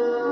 love.